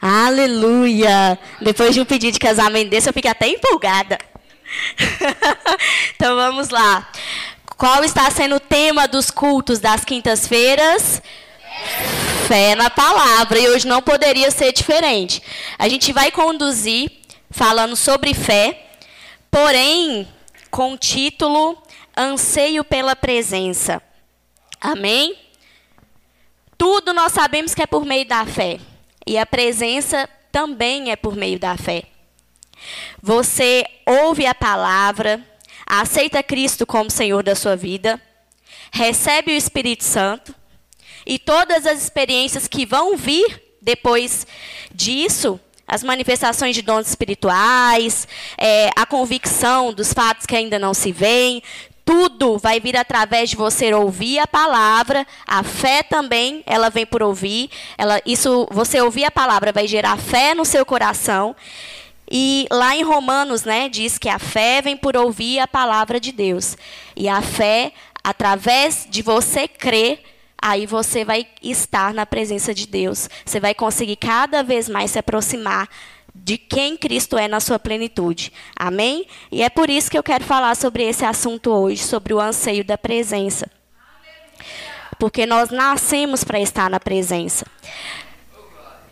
Aleluia! Depois de um pedido de casamento desse, eu fiquei até empolgada. então vamos lá. Qual está sendo o tema dos cultos das quintas-feiras? Fé na palavra. E hoje não poderia ser diferente. A gente vai conduzir falando sobre fé, porém com o título Anseio pela Presença. Amém? Tudo nós sabemos que é por meio da fé. E a presença também é por meio da fé. Você ouve a palavra, aceita Cristo como Senhor da sua vida, recebe o Espírito Santo e todas as experiências que vão vir depois disso, as manifestações de dons espirituais, é, a convicção dos fatos que ainda não se veem, tudo vai vir através de você ouvir a palavra. A fé também, ela vem por ouvir. Ela, isso, você ouvir a palavra vai gerar fé no seu coração. E lá em Romanos, né, diz que a fé vem por ouvir a palavra de Deus. E a fé, através de você crer, aí você vai estar na presença de Deus. Você vai conseguir cada vez mais se aproximar de quem Cristo é na sua plenitude. Amém? E é por isso que eu quero falar sobre esse assunto hoje, sobre o anseio da presença. Porque nós nascemos para estar na presença.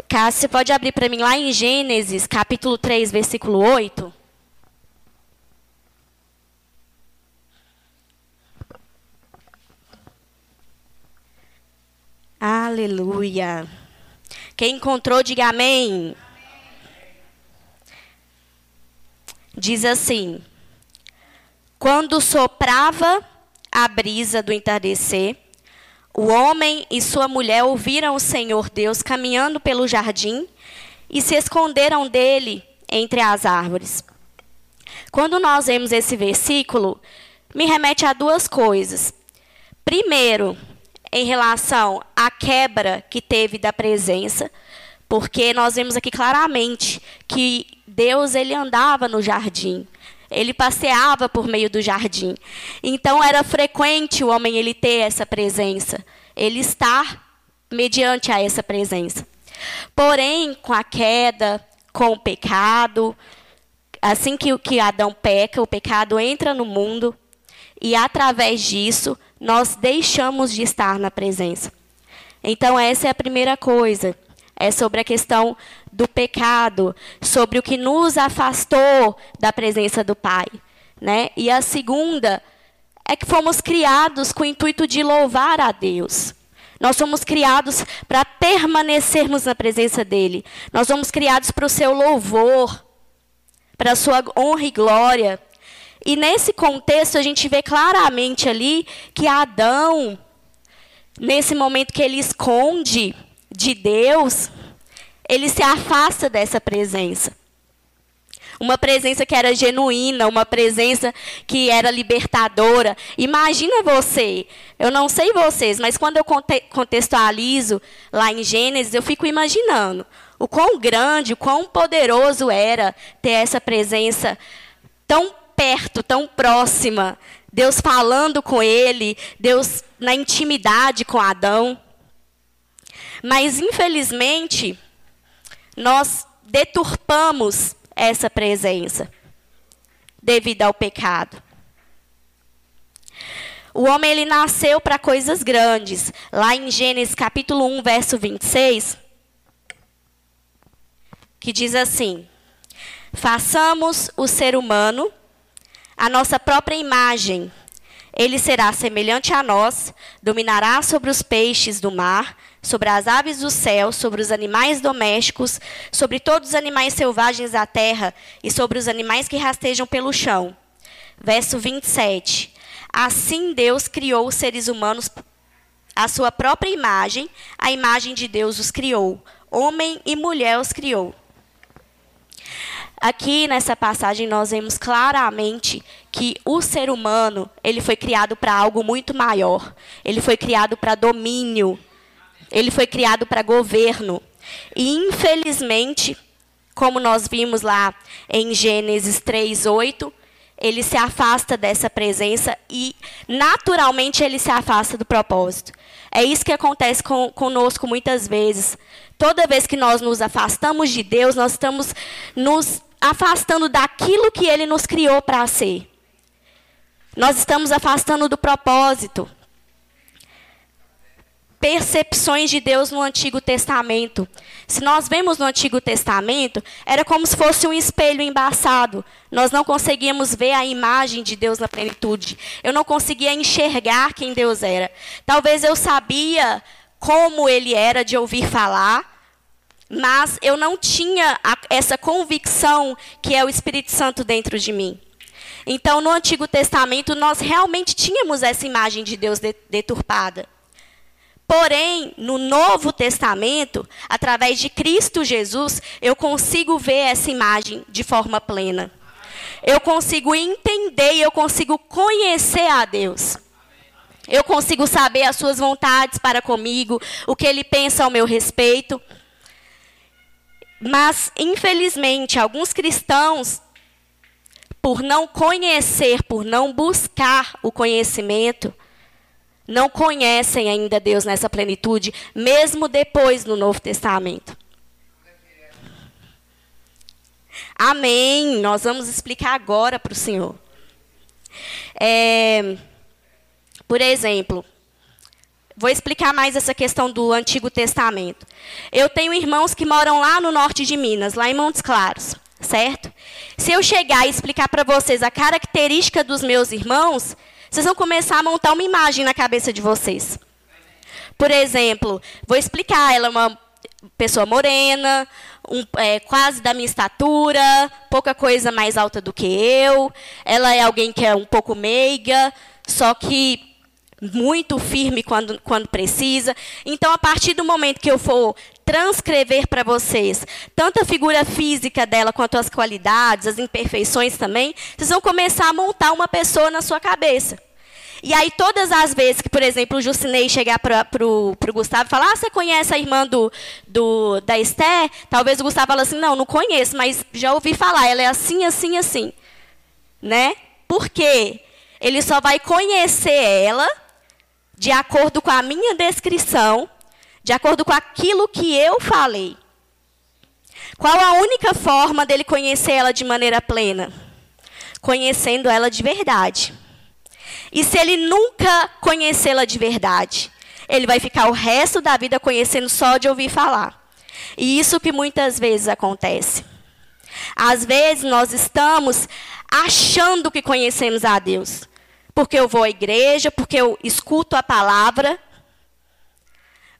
Cássio, você pode abrir para mim lá em Gênesis, capítulo 3, versículo 8? Aleluia. Quem encontrou, diga amém. Diz assim: Quando soprava a brisa do entardecer, o homem e sua mulher ouviram o Senhor Deus caminhando pelo jardim e se esconderam dele entre as árvores. Quando nós vemos esse versículo, me remete a duas coisas. Primeiro, em relação à quebra que teve da presença, porque nós vemos aqui claramente que Deus ele andava no jardim. Ele passeava por meio do jardim. Então era frequente o homem ele ter essa presença, ele estar mediante a essa presença. Porém, com a queda, com o pecado, assim que, que Adão peca, o pecado entra no mundo e através disso nós deixamos de estar na presença. Então essa é a primeira coisa é sobre a questão do pecado, sobre o que nos afastou da presença do Pai. Né? E a segunda é que fomos criados com o intuito de louvar a Deus. Nós somos criados para permanecermos na presença dEle. Nós somos criados para o seu louvor, para a sua honra e glória. E nesse contexto, a gente vê claramente ali que Adão, nesse momento que ele esconde de Deus, ele se afasta dessa presença. Uma presença que era genuína, uma presença que era libertadora. Imagina você, eu não sei vocês, mas quando eu contextualizo lá em Gênesis, eu fico imaginando o quão grande, o quão poderoso era ter essa presença tão perto, tão próxima. Deus falando com ele, Deus na intimidade com Adão. Mas, infelizmente, nós deturpamos essa presença devido ao pecado. O homem ele nasceu para coisas grandes. Lá em Gênesis capítulo 1, verso 26, que diz assim: Façamos o ser humano a nossa própria imagem. Ele será semelhante a nós, dominará sobre os peixes do mar, sobre as aves do céu, sobre os animais domésticos, sobre todos os animais selvagens da terra e sobre os animais que rastejam pelo chão. Verso 27. Assim Deus criou os seres humanos à sua própria imagem, a imagem de Deus os criou. Homem e mulher os criou. Aqui nessa passagem nós vemos claramente que o ser humano, ele foi criado para algo muito maior. Ele foi criado para domínio, ele foi criado para governo. E, infelizmente, como nós vimos lá em Gênesis 3, 8, ele se afasta dessa presença e, naturalmente, ele se afasta do propósito. É isso que acontece com, conosco muitas vezes. Toda vez que nós nos afastamos de Deus, nós estamos nos afastando daquilo que Ele nos criou para ser. Nós estamos afastando do propósito percepções de Deus no Antigo Testamento. Se nós vemos no Antigo Testamento, era como se fosse um espelho embaçado. Nós não conseguíamos ver a imagem de Deus na plenitude. Eu não conseguia enxergar quem Deus era. Talvez eu sabia como ele era de ouvir falar, mas eu não tinha essa convicção que é o Espírito Santo dentro de mim. Então, no Antigo Testamento, nós realmente tínhamos essa imagem de Deus deturpada. Porém, no Novo Testamento, através de Cristo Jesus, eu consigo ver essa imagem de forma plena. Eu consigo entender e eu consigo conhecer a Deus. Eu consigo saber as suas vontades para comigo, o que ele pensa ao meu respeito. Mas, infelizmente, alguns cristãos, por não conhecer, por não buscar o conhecimento, não conhecem ainda Deus nessa plenitude, mesmo depois no Novo Testamento. Amém. Nós vamos explicar agora para o Senhor. É, por exemplo, vou explicar mais essa questão do Antigo Testamento. Eu tenho irmãos que moram lá no norte de Minas, lá em Montes Claros, certo? Se eu chegar e explicar para vocês a característica dos meus irmãos, vocês vão começar a montar uma imagem na cabeça de vocês. Por exemplo, vou explicar, ela é uma pessoa morena, um, é, quase da minha estatura, pouca coisa mais alta do que eu. Ela é alguém que é um pouco meiga, só que muito firme quando, quando precisa. Então, a partir do momento que eu for transcrever para vocês tanto a figura física dela quanto as qualidades, as imperfeições também, vocês vão começar a montar uma pessoa na sua cabeça. E aí, todas as vezes que, por exemplo, o Jucinei chegar para o Gustavo e falar, ah, você conhece a irmã do, do, da Esté? Talvez o Gustavo fale assim, não, não conheço, mas já ouvi falar, ela é assim, assim, assim. Né? Por quê? Ele só vai conhecer ela de acordo com a minha descrição de acordo com aquilo que eu falei. Qual a única forma dele conhecer ela de maneira plena? Conhecendo ela de verdade. E se ele nunca conhecê-la de verdade, ele vai ficar o resto da vida conhecendo só de ouvir falar. E isso que muitas vezes acontece. Às vezes nós estamos achando que conhecemos a Deus. Porque eu vou à igreja, porque eu escuto a palavra,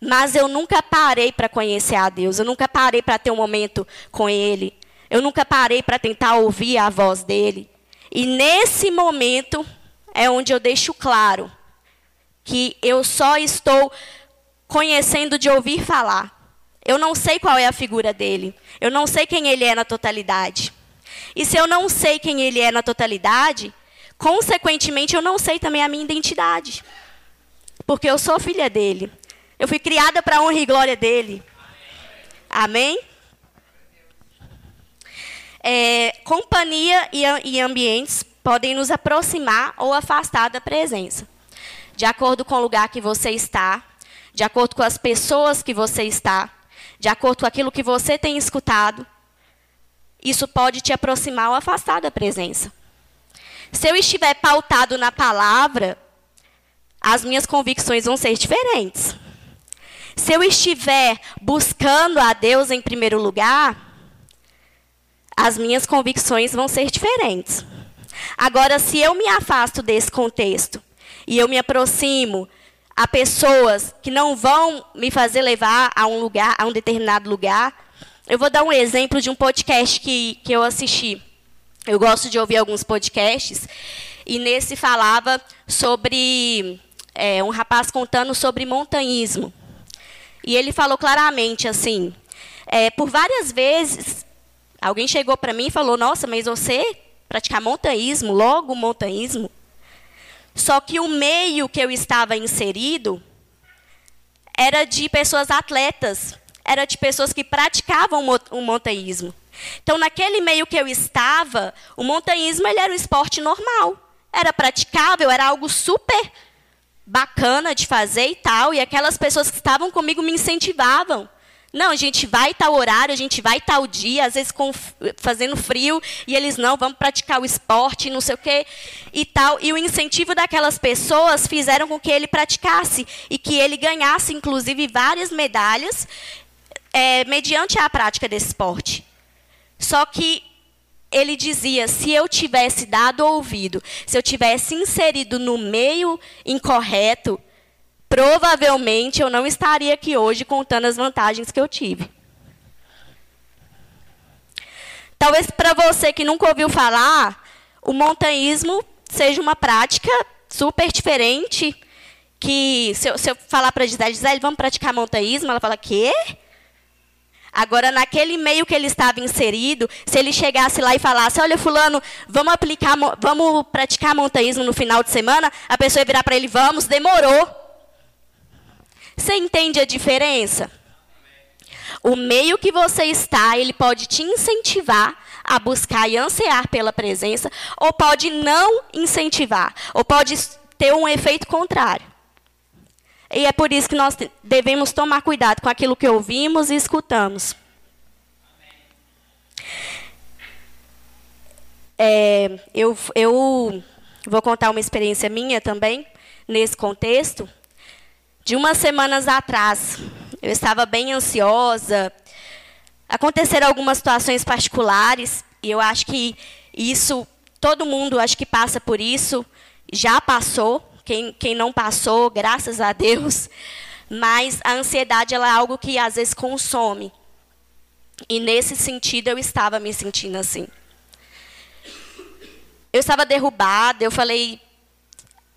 mas eu nunca parei para conhecer a Deus, eu nunca parei para ter um momento com Ele, eu nunca parei para tentar ouvir a voz dele. E nesse momento é onde eu deixo claro que eu só estou conhecendo de ouvir falar. Eu não sei qual é a figura dele, eu não sei quem ele é na totalidade. E se eu não sei quem ele é na totalidade, consequentemente eu não sei também a minha identidade. Porque eu sou filha dele. Eu fui criada para a honra e glória dele. Amém? É, companhia e, e ambientes podem nos aproximar ou afastar da presença. De acordo com o lugar que você está, de acordo com as pessoas que você está, de acordo com aquilo que você tem escutado, isso pode te aproximar ou afastar da presença. Se eu estiver pautado na palavra, as minhas convicções vão ser diferentes. Se eu estiver buscando a Deus em primeiro lugar, as minhas convicções vão ser diferentes. Agora, se eu me afasto desse contexto e eu me aproximo a pessoas que não vão me fazer levar a um lugar, a um determinado lugar, eu vou dar um exemplo de um podcast que, que eu assisti. Eu gosto de ouvir alguns podcasts e nesse falava sobre é, um rapaz contando sobre montanhismo. E ele falou claramente assim: é, por várias vezes, alguém chegou para mim e falou: Nossa, mas você praticar montanhismo, logo montanhismo? Só que o meio que eu estava inserido era de pessoas atletas, era de pessoas que praticavam o montanhismo. Então, naquele meio que eu estava, o montanhismo era um esporte normal. Era praticável, era algo super bacana de fazer e tal. E aquelas pessoas que estavam comigo me incentivavam. Não, a gente vai tal horário, a gente vai tal dia, às vezes com, fazendo frio, e eles não, vamos praticar o esporte, não sei o quê, e tal. E o incentivo daquelas pessoas fizeram com que ele praticasse e que ele ganhasse, inclusive, várias medalhas é, mediante a prática desse esporte. Só que ele dizia: se eu tivesse dado ouvido, se eu tivesse inserido no meio incorreto, provavelmente eu não estaria aqui hoje contando as vantagens que eu tive. Talvez para você que nunca ouviu falar, o montanhismo seja uma prática super diferente. Que se eu, se eu falar para a Gisele, Gisele, vamos praticar montanhismo, ela fala, quê? Agora, naquele meio que ele estava inserido, se ele chegasse lá e falasse, olha, fulano, vamos aplicar, vamos praticar montanhismo no final de semana, a pessoa ia virar para ele, vamos, demorou. Você entende a diferença? O meio que você está, ele pode te incentivar a buscar e ansiar pela presença, ou pode não incentivar, ou pode ter um efeito contrário. E é por isso que nós devemos tomar cuidado com aquilo que ouvimos e escutamos. É, eu, eu vou contar uma experiência minha também, nesse contexto. De umas semanas atrás, eu estava bem ansiosa. Aconteceram algumas situações particulares, e eu acho que isso, todo mundo acho que passa por isso, já passou. Quem, quem não passou, graças a Deus. Mas a ansiedade ela é algo que às vezes consome. E nesse sentido eu estava me sentindo assim. Eu estava derrubada, eu falei,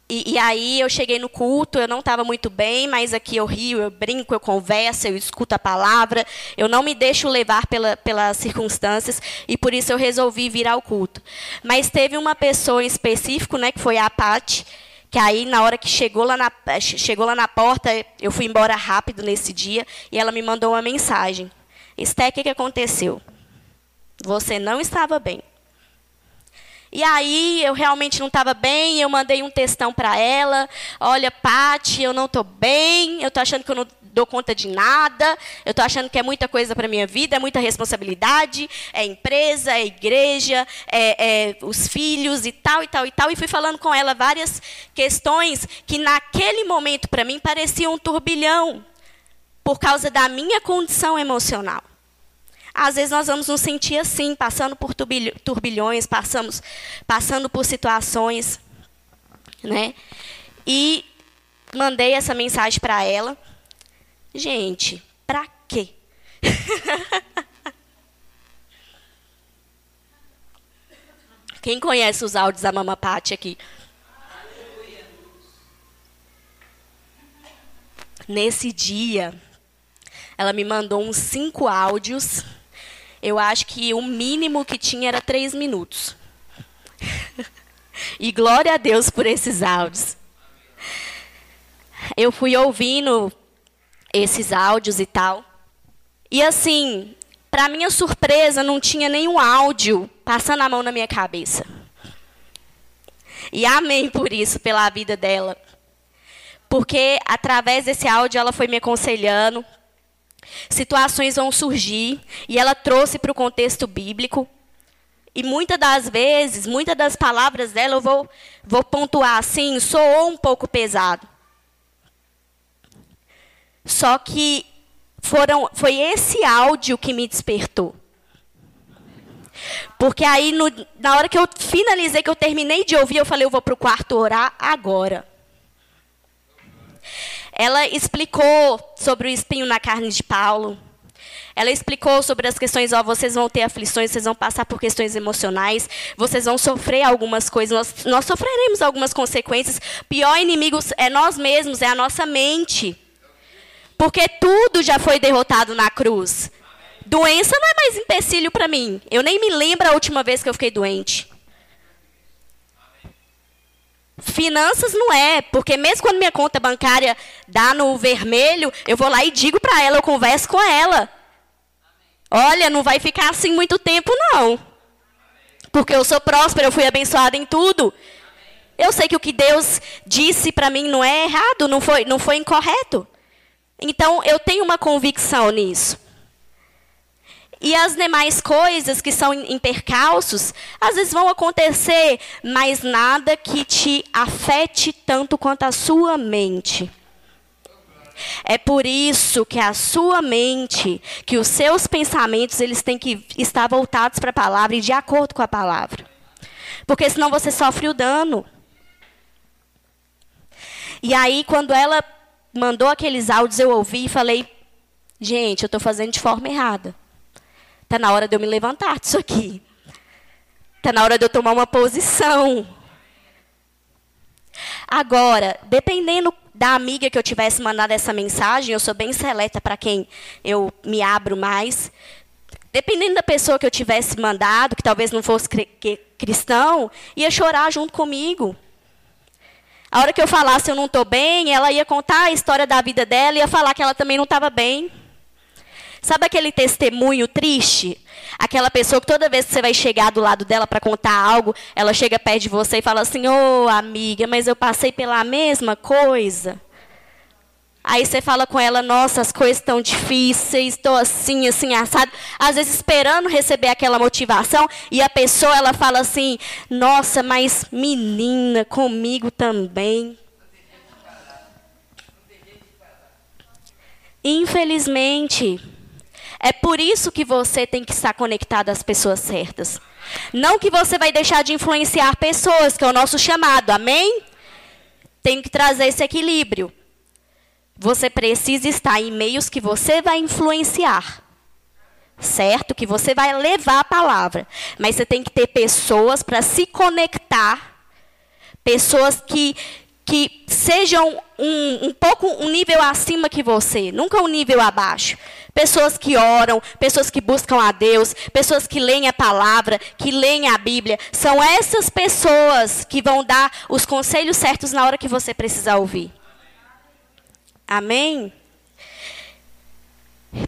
e, e, aí eu cheguei no culto, eu não estava muito bem, mas aqui eu rio, eu brinco, eu converso, eu escuto a palavra, eu não me deixo levar pela, pelas circunstâncias, e por isso eu resolvi vir ao culto. Mas teve uma pessoa em específico, né, que foi a Pati, que aí na hora que chegou lá na, chegou lá na porta, eu fui embora rápido nesse dia, e ela me mandou uma mensagem. Esté, o que, que aconteceu? Você não estava bem. E aí eu realmente não estava bem, eu mandei um textão para ela. Olha, Pati, eu não estou bem, eu estou achando que eu não dou conta de nada, eu estou achando que é muita coisa para minha vida, é muita responsabilidade, é empresa, é igreja, é, é os filhos e tal e tal e tal. E fui falando com ela várias questões que naquele momento para mim pareciam um turbilhão por causa da minha condição emocional. Às vezes nós vamos nos sentir assim, passando por turbilhões, passamos, passando por situações, né? E mandei essa mensagem para ela. Gente, para quê? Quem conhece os áudios da Mama Pati aqui? Nesse dia, ela me mandou uns cinco áudios eu acho que o mínimo que tinha era três minutos. e glória a Deus por esses áudios. Eu fui ouvindo esses áudios e tal. E assim, para minha surpresa, não tinha nenhum áudio passando a mão na minha cabeça. E amém por isso, pela vida dela. Porque através desse áudio ela foi me aconselhando, Situações vão surgir e ela trouxe para o contexto bíblico. E muitas das vezes, muitas das palavras dela eu vou, vou pontuar assim, soou um pouco pesado. Só que foram, foi esse áudio que me despertou. Porque aí, no, na hora que eu finalizei, que eu terminei de ouvir, eu falei, eu vou para o quarto orar agora. Ela explicou sobre o espinho na carne de Paulo. Ela explicou sobre as questões, ó, vocês vão ter aflições, vocês vão passar por questões emocionais, vocês vão sofrer algumas coisas, nós, nós sofreremos algumas consequências. Pior inimigo é nós mesmos, é a nossa mente. Porque tudo já foi derrotado na cruz. Doença não é mais empecilho para mim. Eu nem me lembro a última vez que eu fiquei doente. Finanças não é, porque mesmo quando minha conta bancária dá no vermelho, eu vou lá e digo para ela, eu converso com ela. Olha, não vai ficar assim muito tempo, não. Porque eu sou próspera, eu fui abençoada em tudo. Eu sei que o que Deus disse para mim não é errado, não foi, não foi incorreto. Então, eu tenho uma convicção nisso. E as demais coisas que são em percalços, às vezes vão acontecer, mas nada que te afete tanto quanto a sua mente. É por isso que a sua mente, que os seus pensamentos, eles têm que estar voltados para a palavra e de acordo com a palavra. Porque senão você sofre o dano. E aí, quando ela mandou aqueles áudios, eu ouvi e falei: gente, eu estou fazendo de forma errada. Está na hora de eu me levantar disso aqui. Está na hora de eu tomar uma posição. Agora, dependendo da amiga que eu tivesse mandado essa mensagem, eu sou bem seleta para quem eu me abro mais. Dependendo da pessoa que eu tivesse mandado, que talvez não fosse cristão, ia chorar junto comigo. A hora que eu falasse eu não estou bem, ela ia contar a história da vida dela e ia falar que ela também não estava bem. Sabe aquele testemunho triste? Aquela pessoa que toda vez que você vai chegar do lado dela para contar algo, ela chega perto de você e fala assim: Ô oh, amiga, mas eu passei pela mesma coisa. Aí você fala com ela, nossa, as coisas estão difíceis, estou assim, assim, assado. Às vezes esperando receber aquela motivação, e a pessoa ela fala assim, nossa, mas menina, comigo também. Infelizmente, é por isso que você tem que estar conectado às pessoas certas. Não que você vai deixar de influenciar pessoas, que é o nosso chamado, amém? Tem que trazer esse equilíbrio. Você precisa estar em meios que você vai influenciar. Certo? Que você vai levar a palavra. Mas você tem que ter pessoas para se conectar. Pessoas que, que sejam um, um pouco um nível acima que você, nunca um nível abaixo. Pessoas que oram, pessoas que buscam a Deus, pessoas que leem a palavra, que leem a Bíblia. São essas pessoas que vão dar os conselhos certos na hora que você precisar ouvir. Amém?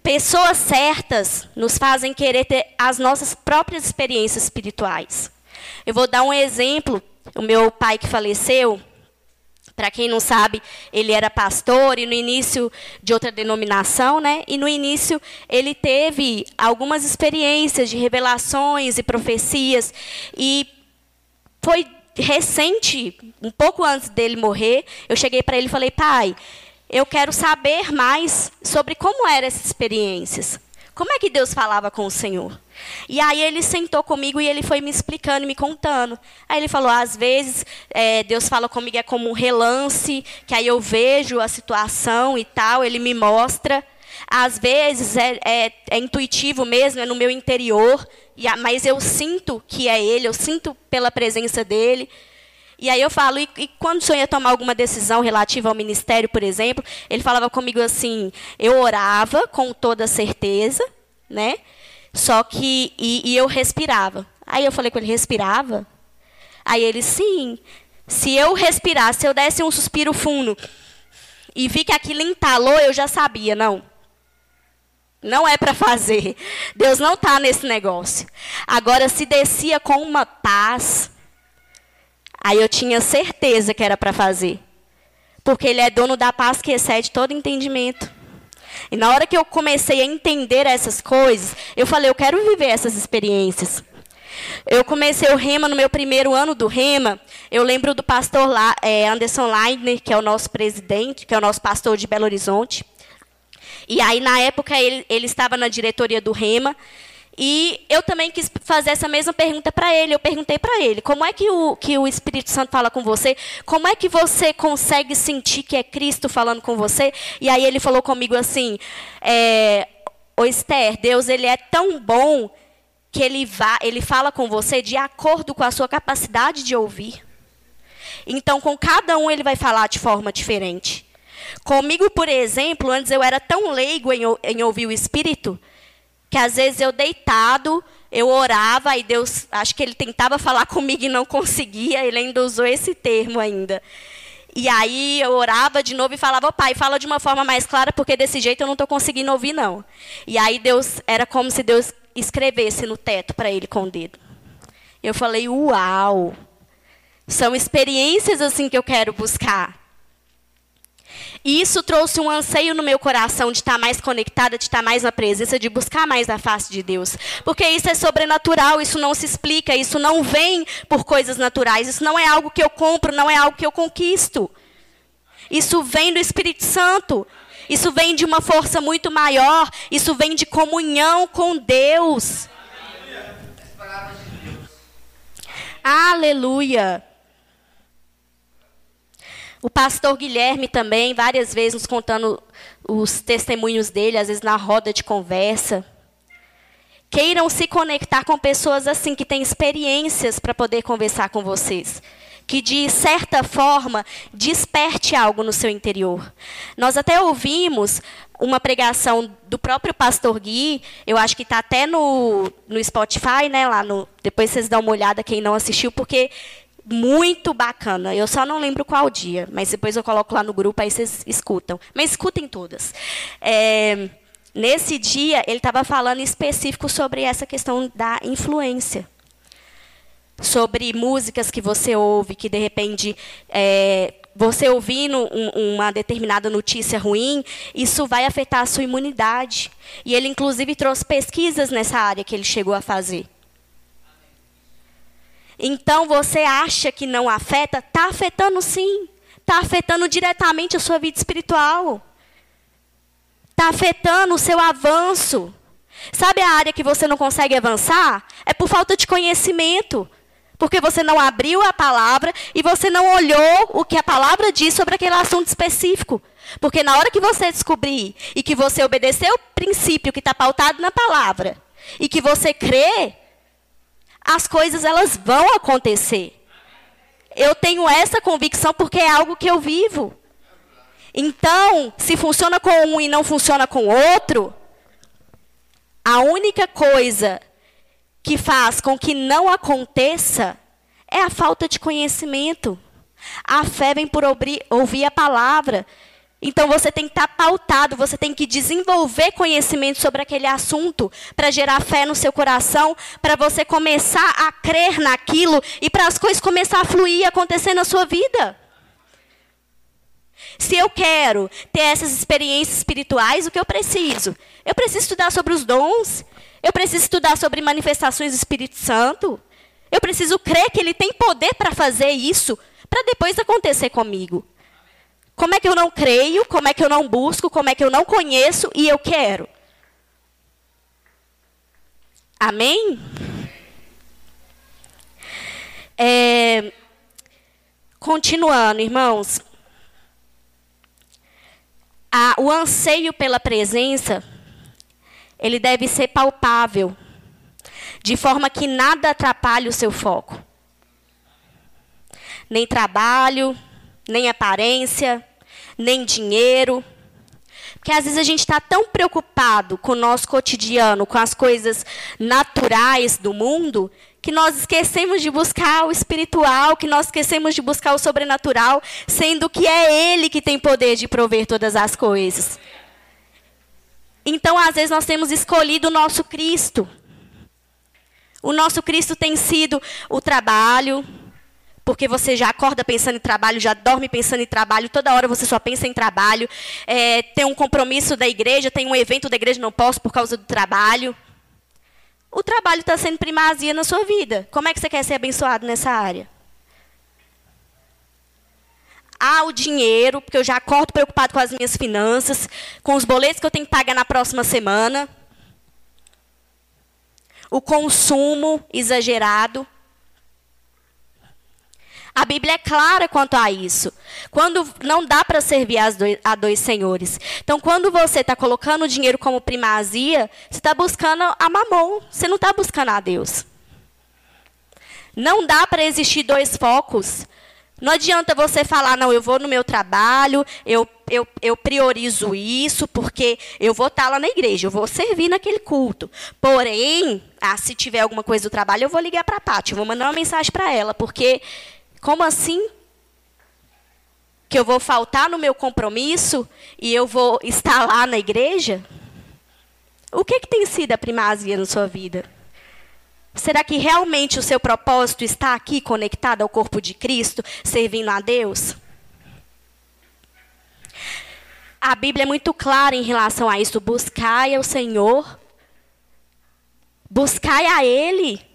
Pessoas certas nos fazem querer ter as nossas próprias experiências espirituais. Eu vou dar um exemplo. O meu pai que faleceu, para quem não sabe, ele era pastor e no início de outra denominação, né? E no início ele teve algumas experiências de revelações e profecias e foi recente, um pouco antes dele morrer, eu cheguei para ele e falei: "Pai, eu quero saber mais sobre como eram essas experiências. Como é que Deus falava com o Senhor? E aí ele sentou comigo e ele foi me explicando, me contando. Aí ele falou: às vezes é, Deus fala comigo é como um relance, que aí eu vejo a situação e tal, ele me mostra. Às vezes é, é, é intuitivo mesmo, é no meu interior, mas eu sinto que é Ele, eu sinto pela presença dele. E aí eu falo, e, e, quando o senhor ia tomar alguma decisão relativa ao ministério, por exemplo, ele falava comigo assim, eu orava com toda certeza, né? Só que, e, e eu respirava. Aí eu falei com ele, respirava? Aí ele, sim. Se eu respirasse, se eu desse um suspiro fundo e vi que aquilo entalou, eu já sabia, não. Não é para fazer. Deus não está nesse negócio. Agora, se descia com uma paz, Aí eu tinha certeza que era para fazer. Porque ele é dono da paz que excede todo entendimento. E na hora que eu comecei a entender essas coisas, eu falei, eu quero viver essas experiências. Eu comecei o Rema no meu primeiro ano do Rema. Eu lembro do pastor é, Anderson Leitner, que é o nosso presidente, que é o nosso pastor de Belo Horizonte. E aí, na época, ele, ele estava na diretoria do Rema. E eu também quis fazer essa mesma pergunta para ele. Eu perguntei para ele: como é que o, que o Espírito Santo fala com você? Como é que você consegue sentir que é Cristo falando com você? E aí ele falou comigo assim: é, Ô Esther, Deus ele é tão bom que ele, vá, ele fala com você de acordo com a sua capacidade de ouvir. Então, com cada um, ele vai falar de forma diferente. Comigo, por exemplo, antes eu era tão leigo em, em ouvir o Espírito que às vezes eu deitado, eu orava e Deus, acho que ele tentava falar comigo e não conseguia, ele ainda usou esse termo ainda. E aí eu orava de novo e falava, oh, pai, fala de uma forma mais clara, porque desse jeito eu não estou conseguindo ouvir, não. E aí Deus, era como se Deus escrevesse no teto para ele com o dedo. Eu falei, uau! São experiências assim que eu quero buscar. E isso trouxe um anseio no meu coração de estar mais conectada, de estar mais na presença, de buscar mais a face de Deus. Porque isso é sobrenatural, isso não se explica, isso não vem por coisas naturais, isso não é algo que eu compro, não é algo que eu conquisto. Isso vem do Espírito Santo. Isso vem de uma força muito maior, isso vem de comunhão com Deus. Aleluia. O pastor Guilherme também, várias vezes nos contando os testemunhos dele, às vezes na roda de conversa. Queiram se conectar com pessoas assim que têm experiências para poder conversar com vocês. Que de certa forma desperte algo no seu interior. Nós até ouvimos uma pregação do próprio pastor Gui, eu acho que está até no, no Spotify, né? Lá no, depois vocês dão uma olhada quem não assistiu, porque muito bacana. Eu só não lembro qual dia, mas depois eu coloco lá no grupo, aí vocês escutam. Mas escutem todas. É, nesse dia, ele estava falando específico sobre essa questão da influência. Sobre músicas que você ouve, que de repente é, você ouvindo um, uma determinada notícia ruim, isso vai afetar a sua imunidade. E ele, inclusive, trouxe pesquisas nessa área que ele chegou a fazer. Então você acha que não afeta? Está afetando sim. Está afetando diretamente a sua vida espiritual. Está afetando o seu avanço. Sabe a área que você não consegue avançar? É por falta de conhecimento. Porque você não abriu a palavra e você não olhou o que a palavra diz sobre aquele assunto específico. Porque na hora que você descobrir e que você obedecer o princípio que está pautado na palavra e que você crê, as coisas elas vão acontecer. Eu tenho essa convicção porque é algo que eu vivo. Então, se funciona com um e não funciona com outro, a única coisa que faz com que não aconteça é a falta de conhecimento. A fé vem por ouvir a palavra. Então você tem que estar pautado, você tem que desenvolver conhecimento sobre aquele assunto para gerar fé no seu coração, para você começar a crer naquilo e para as coisas começar a fluir e acontecer na sua vida. Se eu quero ter essas experiências espirituais, o que eu preciso? Eu preciso estudar sobre os dons, eu preciso estudar sobre manifestações do Espírito Santo, eu preciso crer que ele tem poder para fazer isso, para depois acontecer comigo. Como é que eu não creio? Como é que eu não busco? Como é que eu não conheço e eu quero? Amém? É, continuando, irmãos. A, o anseio pela presença, ele deve ser palpável, de forma que nada atrapalhe o seu foco. Nem trabalho, nem aparência, nem dinheiro. Porque às vezes a gente está tão preocupado com o nosso cotidiano, com as coisas naturais do mundo, que nós esquecemos de buscar o espiritual, que nós esquecemos de buscar o sobrenatural, sendo que é Ele que tem poder de prover todas as coisas. Então, às vezes, nós temos escolhido o nosso Cristo. O nosso Cristo tem sido o trabalho, porque você já acorda pensando em trabalho, já dorme pensando em trabalho, toda hora você só pensa em trabalho. É, tem um compromisso da igreja, tem um evento da igreja, não posso por causa do trabalho. O trabalho está sendo primazia na sua vida. Como é que você quer ser abençoado nessa área? Ah, o dinheiro, porque eu já acordo preocupado com as minhas finanças, com os boletos que eu tenho que pagar na próxima semana. O consumo exagerado. A Bíblia é clara quanto a isso. Quando não dá para servir a dois senhores. Então, quando você está colocando o dinheiro como primazia, você está buscando a mamon. Você não está buscando a Deus. Não dá para existir dois focos. Não adianta você falar, não, eu vou no meu trabalho, eu, eu, eu priorizo isso, porque eu vou estar tá lá na igreja, eu vou servir naquele culto. Porém, ah, se tiver alguma coisa do trabalho, eu vou ligar para a Paty, eu vou mandar uma mensagem para ela, porque como assim? que eu vou faltar no meu compromisso e eu vou estar lá na igreja? O que, que tem sido a primazia na sua vida? Será que realmente o seu propósito está aqui conectado ao corpo de Cristo, servindo a Deus? A Bíblia é muito clara em relação a isso. Buscai ao Senhor, buscai a Ele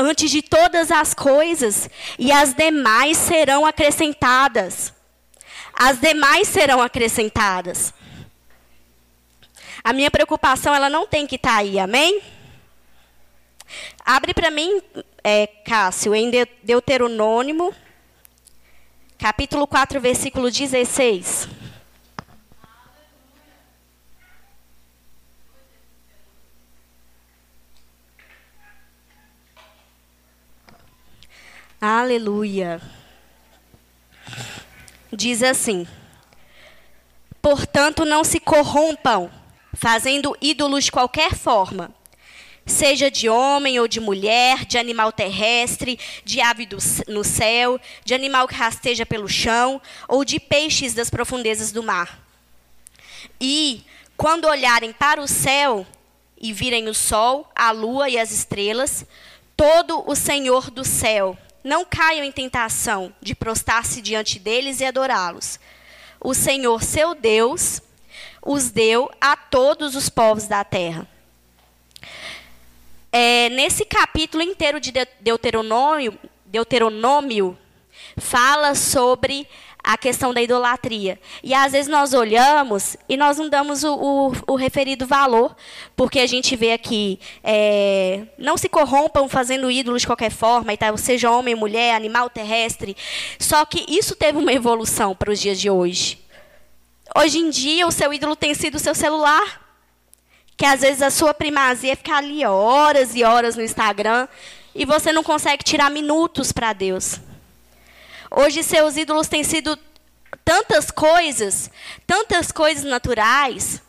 antes de todas as coisas, e as demais serão acrescentadas. As demais serão acrescentadas. A minha preocupação, ela não tem que estar tá aí, amém? Abre para mim, é, Cássio, em Deuteronômio, capítulo 4, versículo 16. Aleluia. Diz assim: Portanto, não se corrompam, fazendo ídolos de qualquer forma, seja de homem ou de mulher, de animal terrestre, de ave do, no céu, de animal que rasteja pelo chão, ou de peixes das profundezas do mar. E, quando olharem para o céu e virem o sol, a lua e as estrelas, todo o Senhor do céu não caiam em tentação de prostrar-se diante deles e adorá-los. O Senhor, seu Deus, os deu a todos os povos da terra. É, nesse capítulo inteiro de Deuteronômio, Deuteronômio fala sobre a questão da idolatria. E às vezes nós olhamos e nós não damos o, o, o referido valor, porque a gente vê aqui, é, não se corrompam fazendo ídolos de qualquer forma, e tal, seja homem, mulher, animal terrestre. Só que isso teve uma evolução para os dias de hoje. Hoje em dia, o seu ídolo tem sido o seu celular. Que às vezes a sua primazia é ficar ali horas e horas no Instagram e você não consegue tirar minutos para Deus. Hoje seus ídolos têm sido tantas coisas, tantas coisas naturais.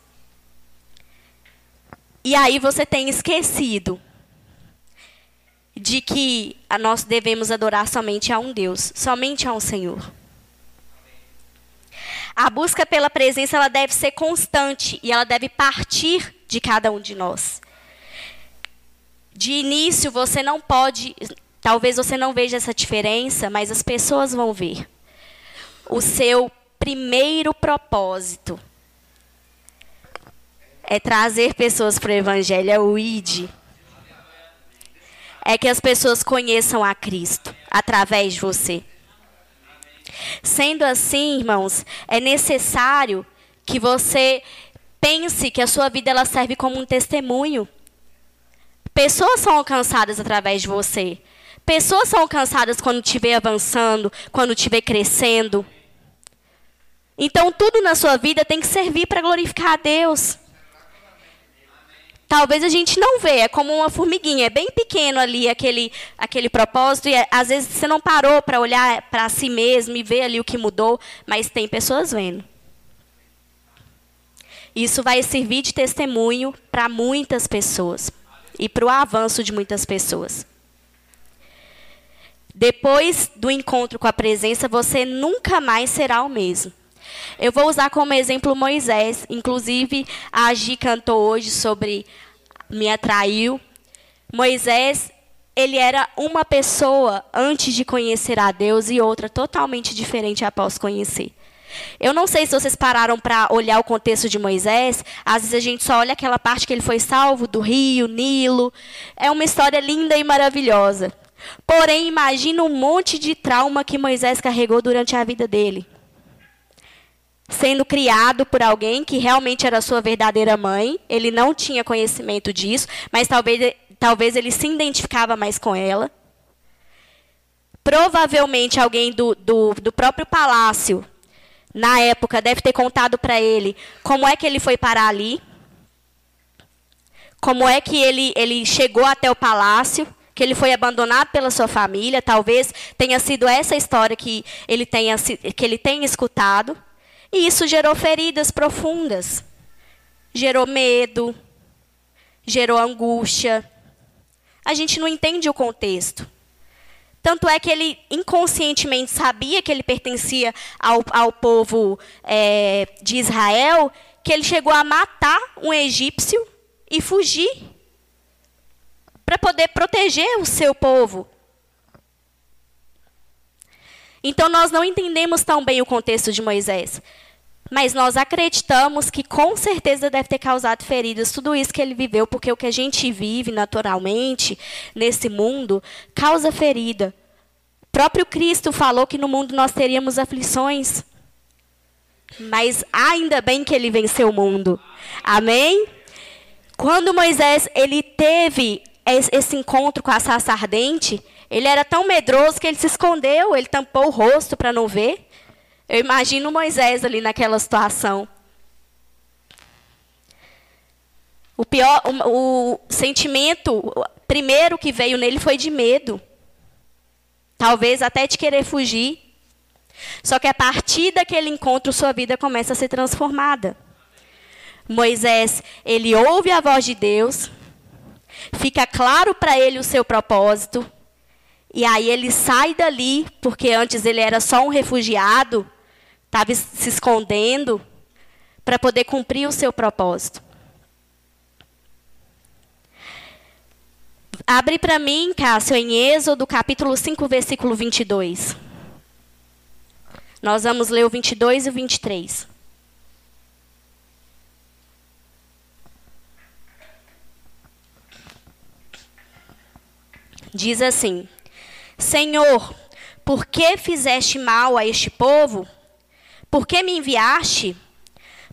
E aí você tem esquecido de que nós devemos adorar somente a um Deus, somente a um Senhor. A busca pela presença ela deve ser constante e ela deve partir de cada um de nós. De início, você não pode Talvez você não veja essa diferença, mas as pessoas vão ver. O seu primeiro propósito é trazer pessoas para o Evangelho, é o ID. É que as pessoas conheçam a Cristo através de você. Sendo assim, irmãos, é necessário que você pense que a sua vida ela serve como um testemunho. Pessoas são alcançadas através de você. Pessoas são alcançadas quando estiver avançando, quando estiver crescendo. Então, tudo na sua vida tem que servir para glorificar a Deus. Talvez a gente não vê, é como uma formiguinha, é bem pequeno ali aquele, aquele propósito, e às vezes você não parou para olhar para si mesmo e ver ali o que mudou, mas tem pessoas vendo. Isso vai servir de testemunho para muitas pessoas e para o avanço de muitas pessoas. Depois do encontro com a presença, você nunca mais será o mesmo. Eu vou usar como exemplo Moisés. Inclusive, a Gi cantou hoje sobre me atraiu. Moisés, ele era uma pessoa antes de conhecer a Deus e outra totalmente diferente após conhecer. Eu não sei se vocês pararam para olhar o contexto de Moisés. Às vezes a gente só olha aquela parte que ele foi salvo do rio, Nilo. É uma história linda e maravilhosa. Porém, imagina um monte de trauma que Moisés carregou durante a vida dele. Sendo criado por alguém que realmente era sua verdadeira mãe, ele não tinha conhecimento disso, mas talvez, talvez ele se identificava mais com ela. Provavelmente alguém do, do, do próprio palácio, na época, deve ter contado para ele como é que ele foi parar ali, como é que ele, ele chegou até o palácio que ele foi abandonado pela sua família, talvez tenha sido essa história que ele tenha, que ele tenha escutado. E isso gerou feridas profundas. Gerou medo, gerou angústia. A gente não entende o contexto. Tanto é que ele inconscientemente sabia que ele pertencia ao, ao povo é, de Israel, que ele chegou a matar um egípcio e fugir para poder proteger o seu povo. Então nós não entendemos tão bem o contexto de Moisés. Mas nós acreditamos que com certeza deve ter causado feridas tudo isso que ele viveu, porque o que a gente vive naturalmente nesse mundo causa ferida. O próprio Cristo falou que no mundo nós teríamos aflições. Mas ainda bem que ele venceu o mundo. Amém? Quando Moisés ele teve esse encontro com a sarça ardente, ele era tão medroso que ele se escondeu, ele tampou o rosto para não ver. Eu imagino Moisés ali naquela situação. O pior, o, o sentimento primeiro que veio nele foi de medo. Talvez até de querer fugir. Só que a partir daquele encontro, sua vida começa a ser transformada. Moisés, ele ouve a voz de Deus, fica claro para ele o seu propósito, e aí ele sai dali, porque antes ele era só um refugiado, estava se escondendo para poder cumprir o seu propósito. Abre para mim, Cássio, em Êxodo, capítulo 5, versículo 22. Nós vamos ler o 22 e o 23. Diz assim: Senhor, por que fizeste mal a este povo? Por que me enviaste?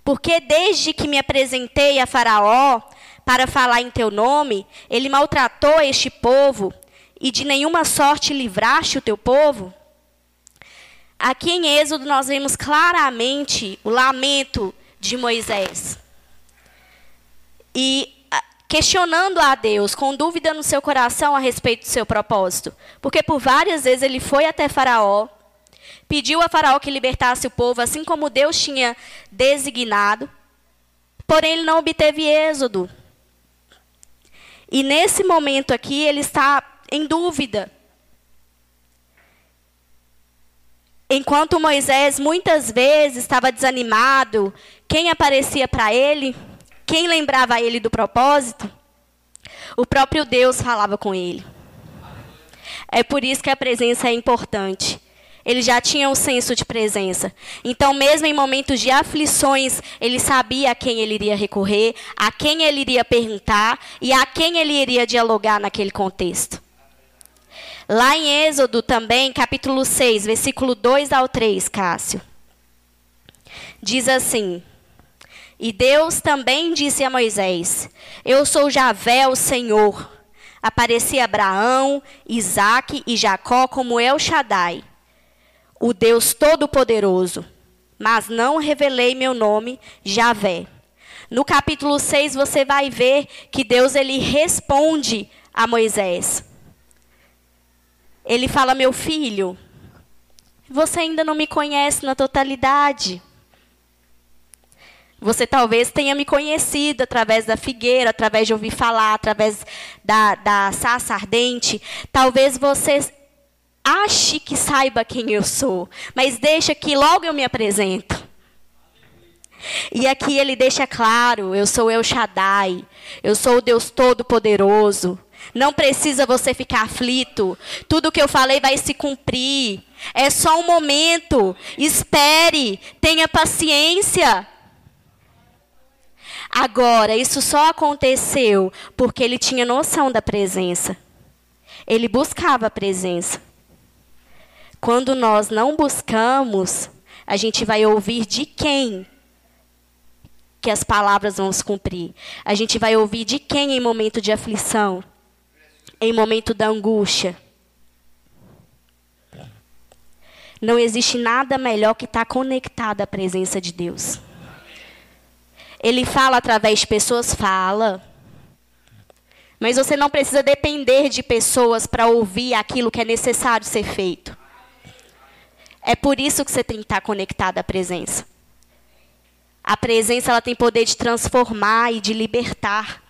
Porque desde que me apresentei a Faraó para falar em teu nome, ele maltratou este povo e de nenhuma sorte livraste o teu povo? Aqui em Êxodo nós vemos claramente o lamento de Moisés. E questionando a Deus, com dúvida no seu coração a respeito do seu propósito. Porque por várias vezes ele foi até Faraó, pediu a Faraó que libertasse o povo, assim como Deus tinha designado, porém ele não obteve êxodo. E nesse momento aqui ele está em dúvida. Enquanto Moisés muitas vezes estava desanimado, quem aparecia para ele? Quem lembrava ele do propósito? O próprio Deus falava com ele. É por isso que a presença é importante. Ele já tinha um senso de presença. Então, mesmo em momentos de aflições, ele sabia a quem ele iria recorrer, a quem ele iria perguntar e a quem ele iria dialogar naquele contexto. Lá em Êxodo também, capítulo 6, versículo 2 ao 3, Cássio. Diz assim: E Deus também disse a Moisés: Eu sou Javé, o Senhor. Apareci Abraão, Isaque e Jacó como El Shaddai o Deus Todo-Poderoso, mas não revelei meu nome, Javé. No capítulo 6 você vai ver que Deus ele responde a Moisés. Ele fala: "Meu filho, você ainda não me conhece na totalidade. Você talvez tenha me conhecido através da figueira, através de ouvir falar, através da, da sarça ardente. Talvez você ache que saiba quem eu sou, mas deixa que logo eu me apresento. E aqui ele deixa claro: eu sou El Shaddai, eu sou o Deus Todo-Poderoso. Não precisa você ficar aflito. Tudo que eu falei vai se cumprir. É só um momento. Espere, tenha paciência. Agora, isso só aconteceu porque ele tinha noção da presença. Ele buscava a presença. Quando nós não buscamos, a gente vai ouvir de quem que as palavras vão se cumprir. A gente vai ouvir de quem em momento de aflição, em momento da angústia. Não existe nada melhor que estar conectado à presença de Deus. Ele fala através de pessoas, fala. Mas você não precisa depender de pessoas para ouvir aquilo que é necessário ser feito. É por isso que você tem que estar conectado à presença. A presença ela tem poder de transformar e de libertar.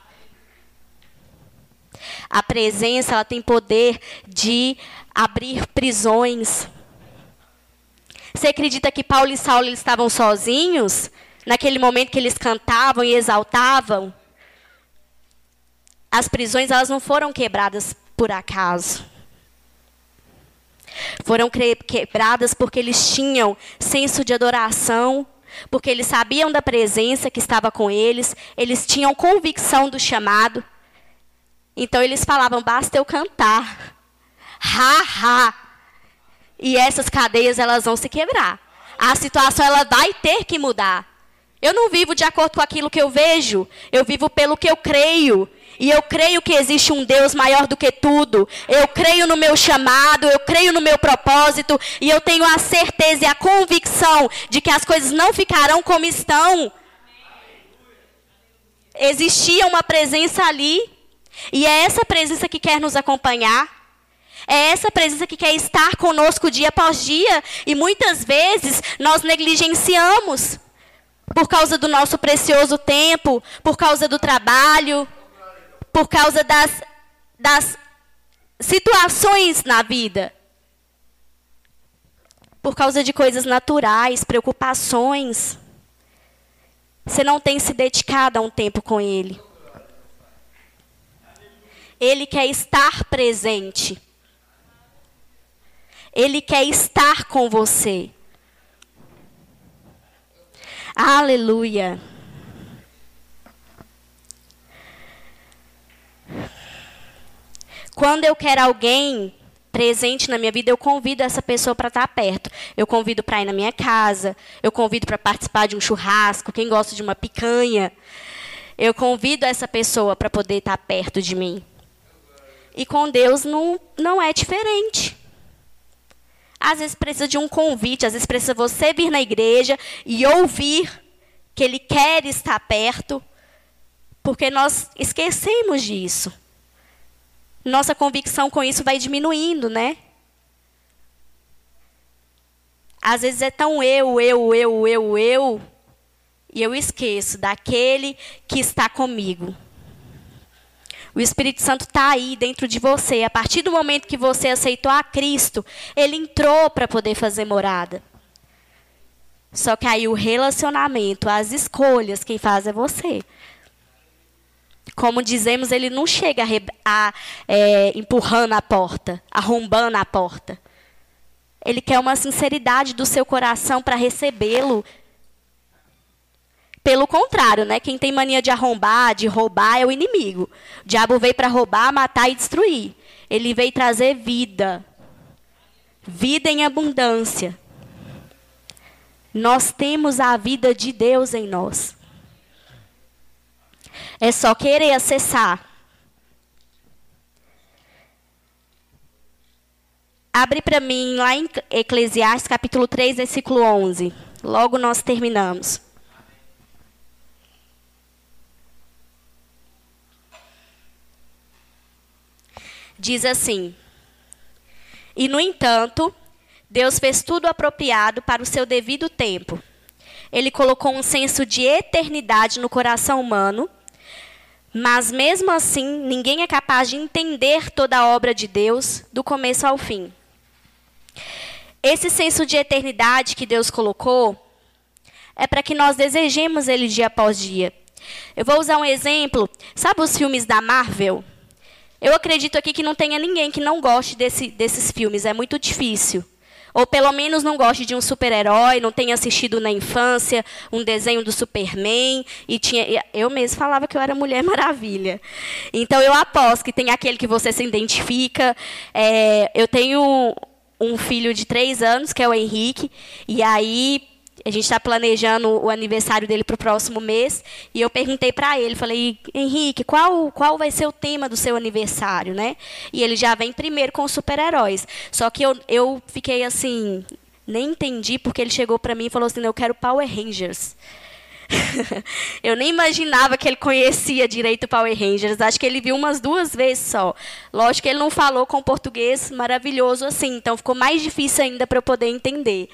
A presença, ela tem poder de abrir prisões. Você acredita que Paulo e Saulo eles estavam sozinhos? Naquele momento que eles cantavam e exaltavam? As prisões elas não foram quebradas por acaso. Foram quebradas porque eles tinham senso de adoração, porque eles sabiam da presença que estava com eles, eles tinham convicção do chamado. Então eles falavam: basta eu cantar. Ha, ha. E essas cadeias elas vão se quebrar. A situação ela vai ter que mudar. Eu não vivo de acordo com aquilo que eu vejo, eu vivo pelo que eu creio. E eu creio que existe um Deus maior do que tudo. Eu creio no meu chamado, eu creio no meu propósito. E eu tenho a certeza e a convicção de que as coisas não ficarão como estão. Existia uma presença ali. E é essa presença que quer nos acompanhar. É essa presença que quer estar conosco dia após dia. E muitas vezes nós negligenciamos. Por causa do nosso precioso tempo, por causa do trabalho, por causa das, das situações na vida. Por causa de coisas naturais, preocupações. Você não tem se dedicado a um tempo com Ele. Ele quer estar presente. Ele quer estar com você. Aleluia. Quando eu quero alguém presente na minha vida, eu convido essa pessoa para estar perto. Eu convido para ir na minha casa, eu convido para participar de um churrasco, quem gosta de uma picanha. Eu convido essa pessoa para poder estar perto de mim. E com Deus não, não é diferente. Às vezes precisa de um convite, às vezes precisa você vir na igreja e ouvir que Ele quer estar perto, porque nós esquecemos disso nossa convicção com isso vai diminuindo, né? Às vezes é tão eu, eu, eu, eu, eu, e eu esqueço daquele que está comigo. O Espírito Santo está aí dentro de você. A partir do momento que você aceitou a Cristo, ele entrou para poder fazer morada. Só que aí o relacionamento, as escolhas, quem faz é você. Como dizemos, ele não chega a, a é, empurrando a porta, arrombando a porta. Ele quer uma sinceridade do seu coração para recebê-lo. Pelo contrário, né? Quem tem mania de arrombar, de roubar, é o inimigo. O diabo veio para roubar, matar e destruir. Ele veio trazer vida. Vida em abundância. Nós temos a vida de Deus em nós. É só querer acessar. Abre para mim lá em Eclesiastes capítulo 3, versículo 11. Logo nós terminamos. Diz assim: E no entanto, Deus fez tudo apropriado para o seu devido tempo. Ele colocou um senso de eternidade no coração humano mas mesmo assim, ninguém é capaz de entender toda a obra de Deus do começo ao fim. Esse senso de eternidade que Deus colocou é para que nós desejemos ele dia após dia. Eu vou usar um exemplo. Sabe os filmes da Marvel? Eu acredito aqui que não tenha ninguém que não goste desse, desses filmes. É muito difícil. Ou pelo menos não goste de um super-herói, não tenha assistido na infância um desenho do Superman. E tinha, eu mesmo falava que eu era Mulher Maravilha. Então eu aposto que tem aquele que você se identifica. É, eu tenho um filho de três anos, que é o Henrique, e aí a gente está planejando o aniversário dele para o próximo mês. E eu perguntei para ele, falei, Henrique, qual, qual vai ser o tema do seu aniversário, né? E ele já vem primeiro com super-heróis. Só que eu, eu fiquei assim, nem entendi, porque ele chegou para mim e falou assim, eu quero Power Rangers. eu nem imaginava que ele conhecia direito Power Rangers. Acho que ele viu umas duas vezes só. Lógico que ele não falou com português maravilhoso assim, então ficou mais difícil ainda para eu poder entender,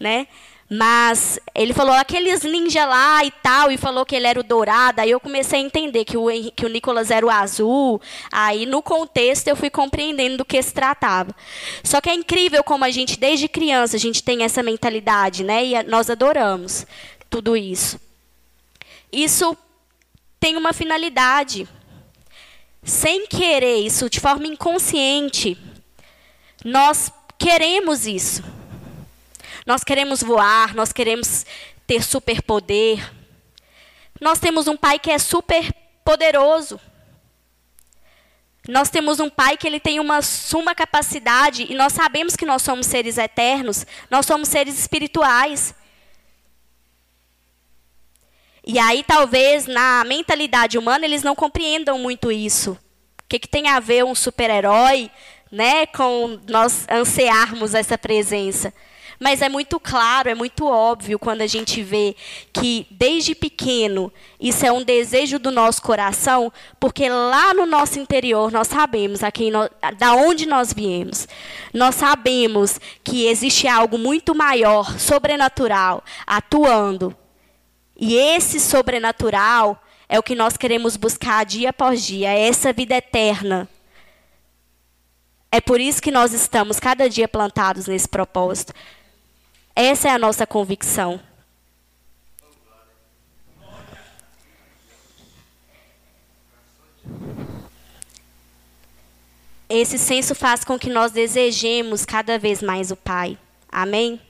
né? Mas ele falou aqueles ninja lá e tal, e falou que ele era o dourado. Aí eu comecei a entender que o, que o Nicolas era o azul. Aí, no contexto, eu fui compreendendo do que se tratava. Só que é incrível como a gente, desde criança, a gente tem essa mentalidade, né? E nós adoramos tudo isso. Isso tem uma finalidade. Sem querer isso, de forma inconsciente, nós queremos isso. Nós queremos voar, nós queremos ter superpoder. Nós temos um pai que é super poderoso. Nós temos um pai que ele tem uma suma capacidade e nós sabemos que nós somos seres eternos, nós somos seres espirituais. E aí talvez na mentalidade humana eles não compreendam muito isso. O que, que tem a ver um super-herói, né, com nós ansiarmos essa presença? Mas é muito claro, é muito óbvio quando a gente vê que desde pequeno isso é um desejo do nosso coração, porque lá no nosso interior nós sabemos a quem nós, da onde nós viemos. Nós sabemos que existe algo muito maior, sobrenatural, atuando. E esse sobrenatural é o que nós queremos buscar dia após dia, é essa vida eterna. É por isso que nós estamos cada dia plantados nesse propósito. Essa é a nossa convicção. Esse senso faz com que nós desejemos cada vez mais o Pai. Amém?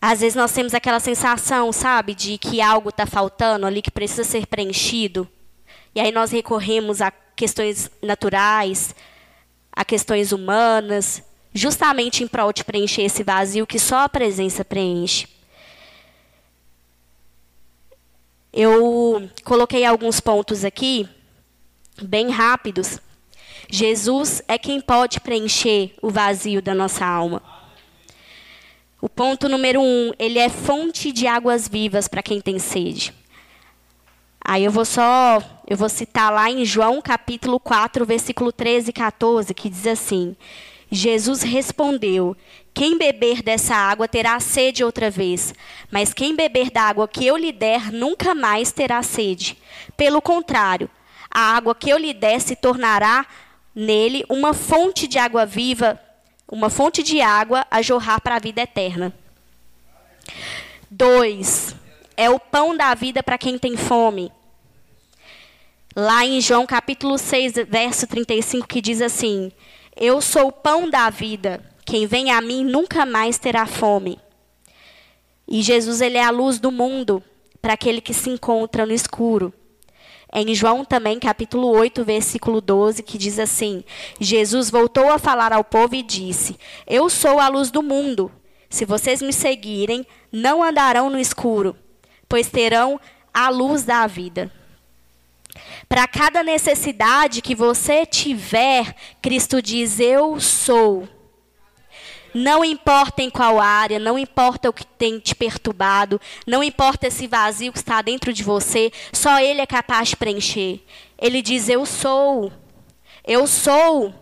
Às vezes nós temos aquela sensação, sabe, de que algo está faltando ali, que precisa ser preenchido. E aí nós recorremos a questões naturais, a questões humanas, justamente em prol de preencher esse vazio que só a presença preenche. Eu coloquei alguns pontos aqui, bem rápidos. Jesus é quem pode preencher o vazio da nossa alma. O ponto número um, ele é fonte de águas vivas para quem tem sede. Aí eu vou só, eu vou citar lá em João capítulo 4, versículo 13 e 14, que diz assim: Jesus respondeu: Quem beber dessa água terá sede outra vez, mas quem beber da água que eu lhe der nunca mais terá sede. Pelo contrário, a água que eu lhe der se tornará nele uma fonte de água viva, uma fonte de água a jorrar para a vida eterna. 2. É o pão da vida para quem tem fome. Lá em João capítulo 6, verso 35, que diz assim: eu sou o pão da vida. Quem vem a mim nunca mais terá fome. E Jesus ele é a luz do mundo para aquele que se encontra no escuro. Em João também, capítulo 8, versículo 12, que diz assim: Jesus voltou a falar ao povo e disse: Eu sou a luz do mundo. Se vocês me seguirem, não andarão no escuro, pois terão a luz da vida. Para cada necessidade que você tiver, Cristo diz: Eu sou. Não importa em qual área, não importa o que tem te perturbado, não importa esse vazio que está dentro de você, só Ele é capaz de preencher. Ele diz: Eu sou. Eu sou.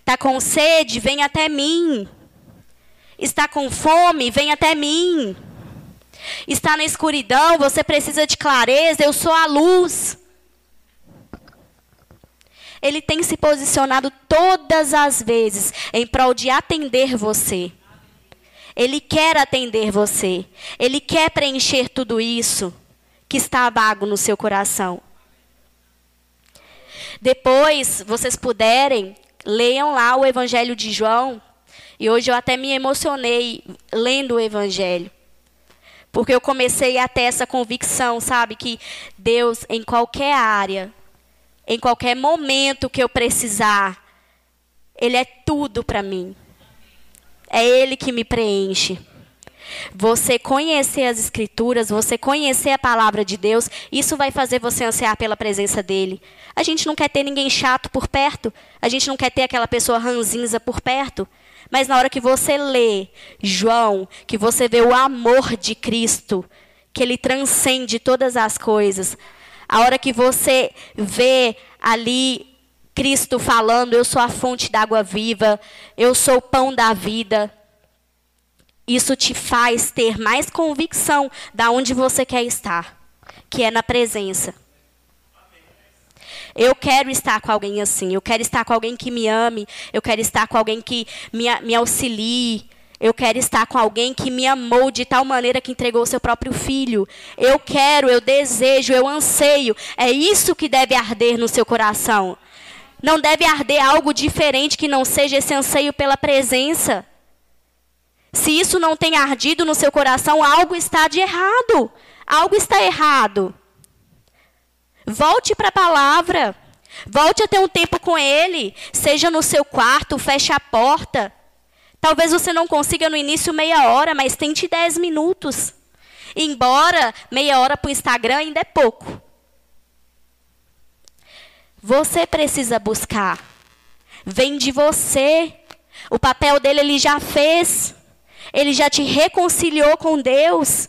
Está com sede? Vem até mim. Está com fome? Vem até mim. Está na escuridão? Você precisa de clareza? Eu sou a luz ele tem se posicionado todas as vezes em prol de atender você. Ele quer atender você. Ele quer preencher tudo isso que está vago no seu coração. Depois, vocês puderem, leiam lá o Evangelho de João. E hoje eu até me emocionei lendo o Evangelho. Porque eu comecei a ter essa convicção, sabe, que Deus, em qualquer área, em qualquer momento que eu precisar. Ele é tudo para mim. É Ele que me preenche. Você conhecer as Escrituras, você conhecer a palavra de Deus, isso vai fazer você ansiar pela presença dele. A gente não quer ter ninguém chato por perto, a gente não quer ter aquela pessoa ranzinza por perto. Mas na hora que você lê João, que você vê o amor de Cristo, que ele transcende todas as coisas, a hora que você vê ali Cristo falando, eu sou a fonte da água viva, eu sou o pão da vida. isso te faz ter mais convicção da onde você quer estar, que é na presença. Eu quero estar com alguém assim. Eu quero estar com alguém que me ame. Eu quero estar com alguém que me, me auxilie. Eu quero estar com alguém que me amou de tal maneira que entregou o seu próprio filho. Eu quero, eu desejo, eu anseio. É isso que deve arder no seu coração. Não deve arder algo diferente que não seja esse anseio pela presença. Se isso não tem ardido no seu coração, algo está de errado. Algo está errado. Volte para a palavra. Volte a ter um tempo com Ele. Seja no seu quarto, feche a porta. Talvez você não consiga no início meia hora, mas tente dez minutos. Embora meia hora para o Instagram ainda é pouco. Você precisa buscar. Vem de você. O papel dele ele já fez. Ele já te reconciliou com Deus.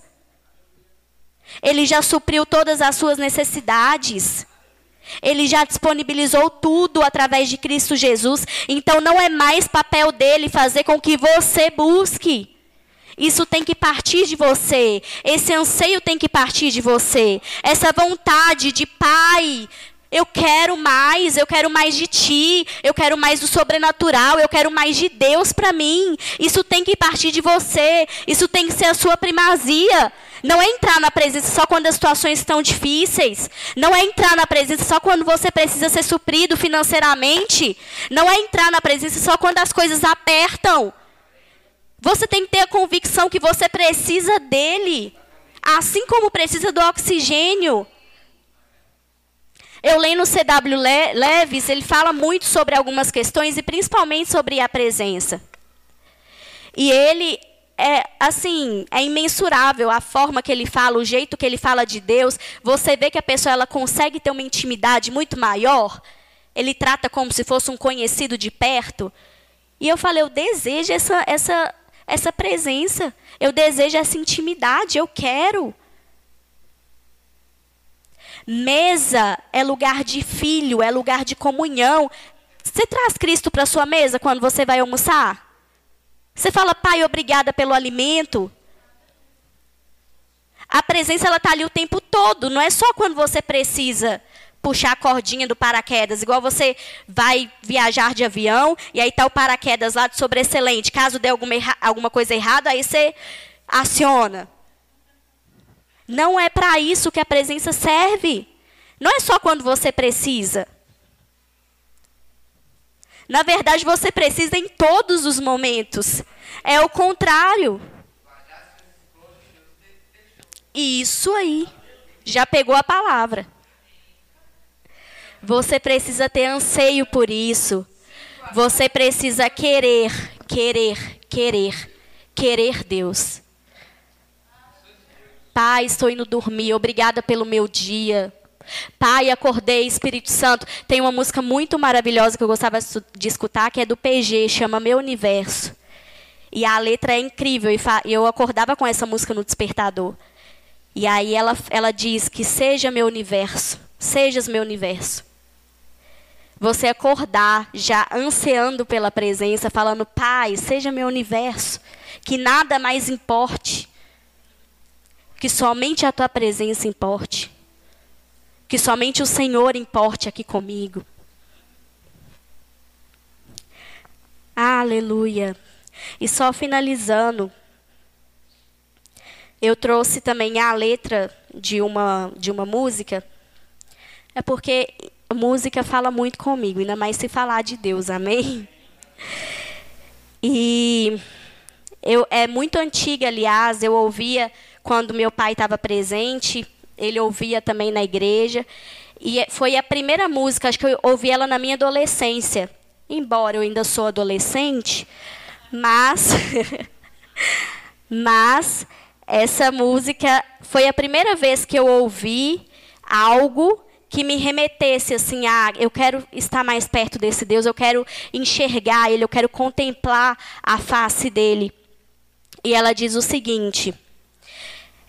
Ele já supriu todas as suas necessidades. Ele já disponibilizou tudo através de Cristo Jesus. Então não é mais papel dele fazer com que você busque. Isso tem que partir de você. Esse anseio tem que partir de você. Essa vontade de pai, eu quero mais, eu quero mais de ti, eu quero mais do sobrenatural, eu quero mais de Deus para mim. Isso tem que partir de você, isso tem que ser a sua primazia. Não é entrar na presença só quando as situações estão difíceis. Não é entrar na presença só quando você precisa ser suprido financeiramente. Não é entrar na presença só quando as coisas apertam. Você tem que ter a convicção que você precisa dele, assim como precisa do oxigênio. Eu leio no C.W. Leves, ele fala muito sobre algumas questões e principalmente sobre a presença. E ele é assim, é imensurável a forma que ele fala, o jeito que ele fala de Deus. Você vê que a pessoa ela consegue ter uma intimidade muito maior. Ele trata como se fosse um conhecido de perto. E eu falei, eu desejo essa essa essa presença. Eu desejo essa intimidade, eu quero. Mesa é lugar de filho, é lugar de comunhão. Você traz Cristo para sua mesa quando você vai almoçar? Você fala, Pai, obrigada pelo alimento. A presença ela está ali o tempo todo, não é só quando você precisa puxar a cordinha do paraquedas, igual você vai viajar de avião e aí está o paraquedas lá de sobreexcelente. Caso dê alguma, alguma coisa errada, aí você aciona. Não é para isso que a presença serve. Não é só quando você precisa. Na verdade, você precisa em todos os momentos. É o contrário. Isso aí. Já pegou a palavra. Você precisa ter anseio por isso. Você precisa querer, querer, querer, querer Deus. Pai, estou indo dormir. Obrigada pelo meu dia. Pai, acordei, Espírito Santo. Tem uma música muito maravilhosa que eu gostava de escutar, que é do PG, chama Meu Universo. E a letra é incrível. E eu acordava com essa música no despertador. E aí ela, ela diz que seja meu universo, sejas meu universo. Você acordar já ansiando pela presença, falando, Pai, seja meu universo, que nada mais importe que somente a tua presença importe. Que somente o Senhor importe aqui comigo. Aleluia. E só finalizando, eu trouxe também a letra de uma, de uma música. É porque música fala muito comigo, ainda mais se falar de Deus, amém? E eu, é muito antiga, aliás, eu ouvia quando meu pai estava presente, ele ouvia também na igreja. E é, foi a primeira música, acho que eu ouvi ela na minha adolescência. Embora eu ainda sou adolescente, mas mas essa música foi a primeira vez que eu ouvi algo que me remetesse assim a eu quero estar mais perto desse Deus, eu quero enxergar ele, eu quero contemplar a face dele. E ela diz o seguinte: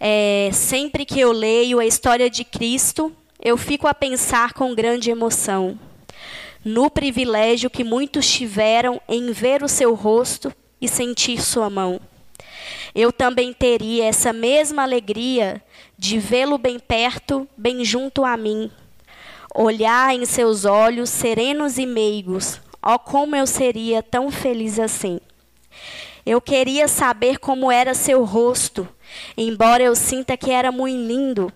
é, sempre que eu leio a história de Cristo, eu fico a pensar com grande emoção no privilégio que muitos tiveram em ver o seu rosto e sentir sua mão. eu também teria essa mesma alegria de vê-lo bem perto, bem junto a mim. Olhar em seus olhos serenos e meigos, ó oh, como eu seria tão feliz assim. Eu queria saber como era seu rosto, embora eu sinta que era muito lindo.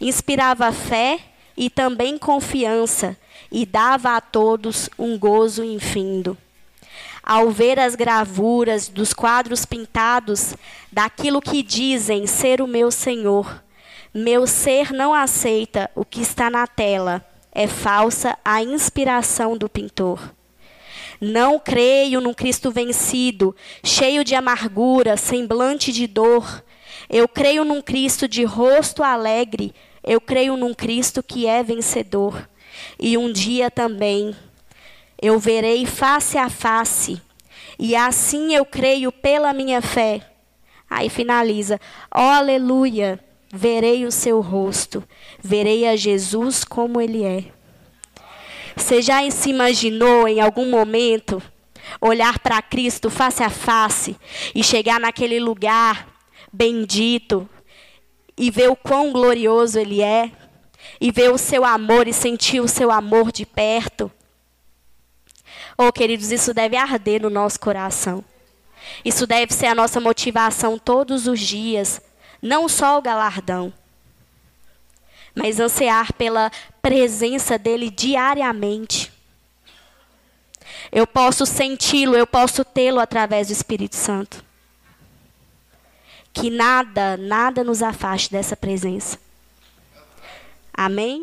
Inspirava fé e também confiança, e dava a todos um gozo infindo. Ao ver as gravuras dos quadros pintados daquilo que dizem ser o meu Senhor, meu ser não aceita o que está na tela, é falsa a inspiração do pintor. Não creio num Cristo vencido, cheio de amargura, semblante de dor. Eu creio num Cristo de rosto alegre, eu creio num Cristo que é vencedor. E um dia também eu verei face a face, e assim eu creio pela minha fé. Aí finaliza: oh, aleluia, verei o seu rosto, verei a Jesus como ele é. Você já se imaginou em algum momento olhar para Cristo face a face e chegar naquele lugar bendito, e ver o quão glorioso Ele é, e ver o seu amor e sentir o seu amor de perto. Oh, queridos, isso deve arder no nosso coração. Isso deve ser a nossa motivação todos os dias, não só o galardão, mas ansiar pela presença dele diariamente. Eu posso senti-lo, eu posso tê-lo através do Espírito Santo que nada, nada nos afaste dessa presença. Amém?